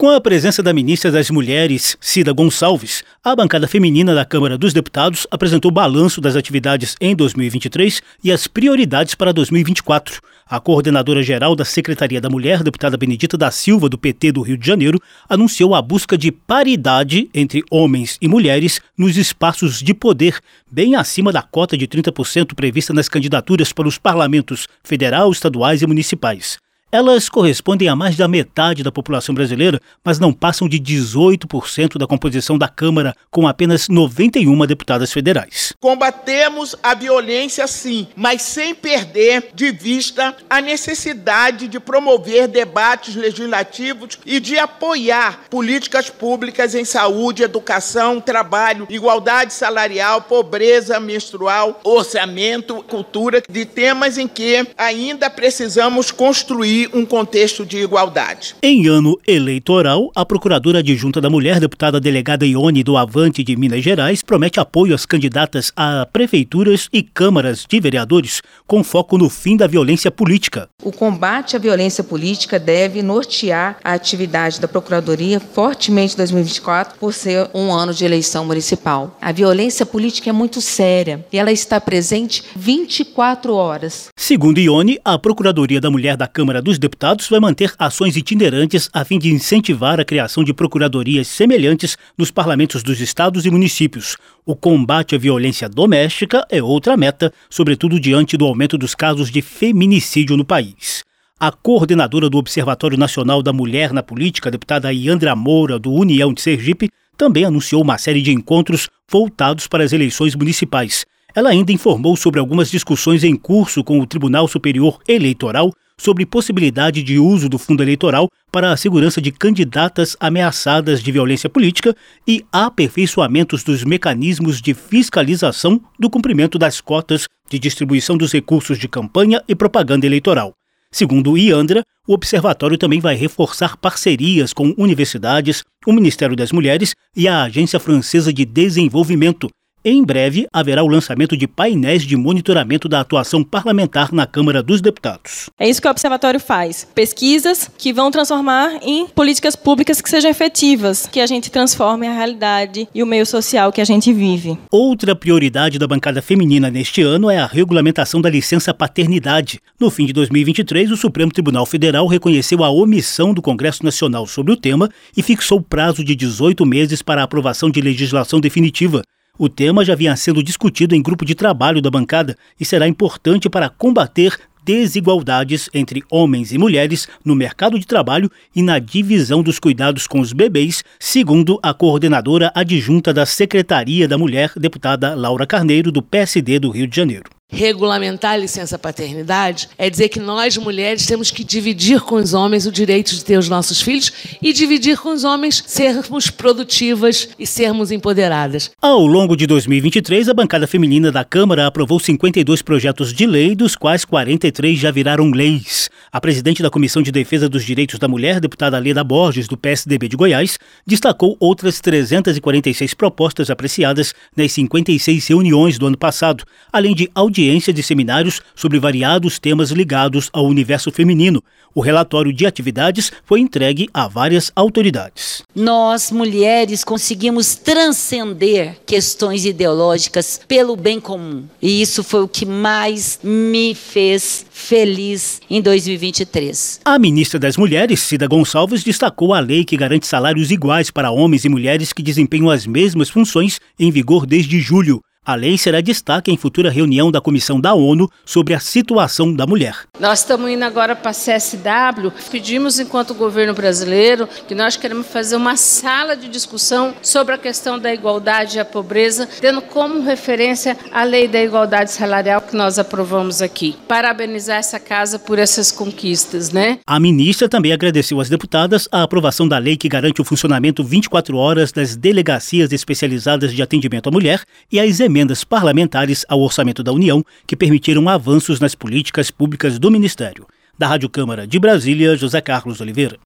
Com a presença da ministra das Mulheres, Cida Gonçalves, a bancada feminina da Câmara dos Deputados apresentou balanço das atividades em 2023 e as prioridades para 2024. A coordenadora geral da Secretaria da Mulher, deputada Benedita da Silva, do PT do Rio de Janeiro, anunciou a busca de paridade entre homens e mulheres nos espaços de poder, bem acima da cota de 30% prevista nas candidaturas para os parlamentos federal, estaduais e municipais. Elas correspondem a mais da metade da população brasileira, mas não passam de 18% da composição da Câmara, com apenas 91 deputadas federais. Combatemos a violência sim, mas sem perder de vista a necessidade de promover debates legislativos e de apoiar políticas públicas em saúde, educação, trabalho, igualdade salarial, pobreza menstrual, orçamento, cultura, de temas em que ainda precisamos construir um contexto de igualdade. Em ano eleitoral, a procuradora adjunta da mulher, deputada delegada Ione do Avante de Minas Gerais, promete apoio às candidatas a prefeituras e câmaras de vereadores, com foco no fim da violência política. O combate à violência política deve nortear a atividade da Procuradoria fortemente em 2024, por ser um ano de eleição municipal. A violência política é muito séria e ela está presente 24 horas. Segundo Ione, a Procuradoria da Mulher da Câmara dos Deputados vai manter ações itinerantes a fim de incentivar a criação de procuradorias semelhantes nos parlamentos dos estados e municípios. O combate à violência doméstica é outra meta, sobretudo diante do aumento dos casos de feminicídio no país. A coordenadora do Observatório Nacional da Mulher na Política, deputada Iandra Moura, do União de Sergipe, também anunciou uma série de encontros voltados para as eleições municipais. Ela ainda informou sobre algumas discussões em curso com o Tribunal Superior Eleitoral sobre possibilidade de uso do fundo eleitoral para a segurança de candidatas ameaçadas de violência política e aperfeiçoamentos dos mecanismos de fiscalização do cumprimento das cotas de distribuição dos recursos de campanha e propaganda eleitoral. Segundo Iandra, o observatório também vai reforçar parcerias com universidades, o Ministério das Mulheres e a Agência Francesa de Desenvolvimento em breve, haverá o lançamento de painéis de monitoramento da atuação parlamentar na Câmara dos Deputados. É isso que o Observatório faz. Pesquisas que vão transformar em políticas públicas que sejam efetivas, que a gente transforme a realidade e o meio social que a gente vive. Outra prioridade da bancada feminina neste ano é a regulamentação da licença paternidade. No fim de 2023, o Supremo Tribunal Federal reconheceu a omissão do Congresso Nacional sobre o tema e fixou prazo de 18 meses para a aprovação de legislação definitiva. O tema já vinha sendo discutido em grupo de trabalho da bancada e será importante para combater desigualdades entre homens e mulheres no mercado de trabalho e na divisão dos cuidados com os bebês, segundo a coordenadora adjunta da Secretaria da Mulher, deputada Laura Carneiro, do PSD do Rio de Janeiro. Regulamentar a licença paternidade é dizer que nós, mulheres, temos que dividir com os homens o direito de ter os nossos filhos e dividir com os homens sermos produtivas e sermos empoderadas. Ao longo de 2023, a bancada feminina da Câmara aprovou 52 projetos de lei, dos quais 43 já viraram leis. A presidente da Comissão de Defesa dos Direitos da Mulher, deputada Leda Borges, do PSDB de Goiás, destacou outras 346 propostas apreciadas nas 56 reuniões do ano passado, além de audiências audiência de seminários sobre variados temas ligados ao universo feminino. O relatório de atividades foi entregue a várias autoridades. Nós, mulheres, conseguimos transcender questões ideológicas pelo bem comum. E isso foi o que mais me fez feliz em 2023. A ministra das Mulheres, Cida Gonçalves, destacou a lei que garante salários iguais para homens e mulheres que desempenham as mesmas funções em vigor desde julho. A lei será destaque em futura reunião da Comissão da ONU sobre a situação da mulher. Nós estamos indo agora para a CSW. Pedimos, enquanto governo brasileiro, que nós queremos fazer uma sala de discussão sobre a questão da igualdade e a pobreza, tendo como referência a lei da igualdade salarial que nós aprovamos aqui. Parabenizar essa casa por essas conquistas, né? A ministra também agradeceu às deputadas a aprovação da lei que garante o funcionamento 24 horas das delegacias especializadas de atendimento à mulher e as emendas emendas parlamentares ao orçamento da União que permitiram avanços nas políticas públicas do Ministério. Da Rádio Câmara de Brasília, José Carlos Oliveira.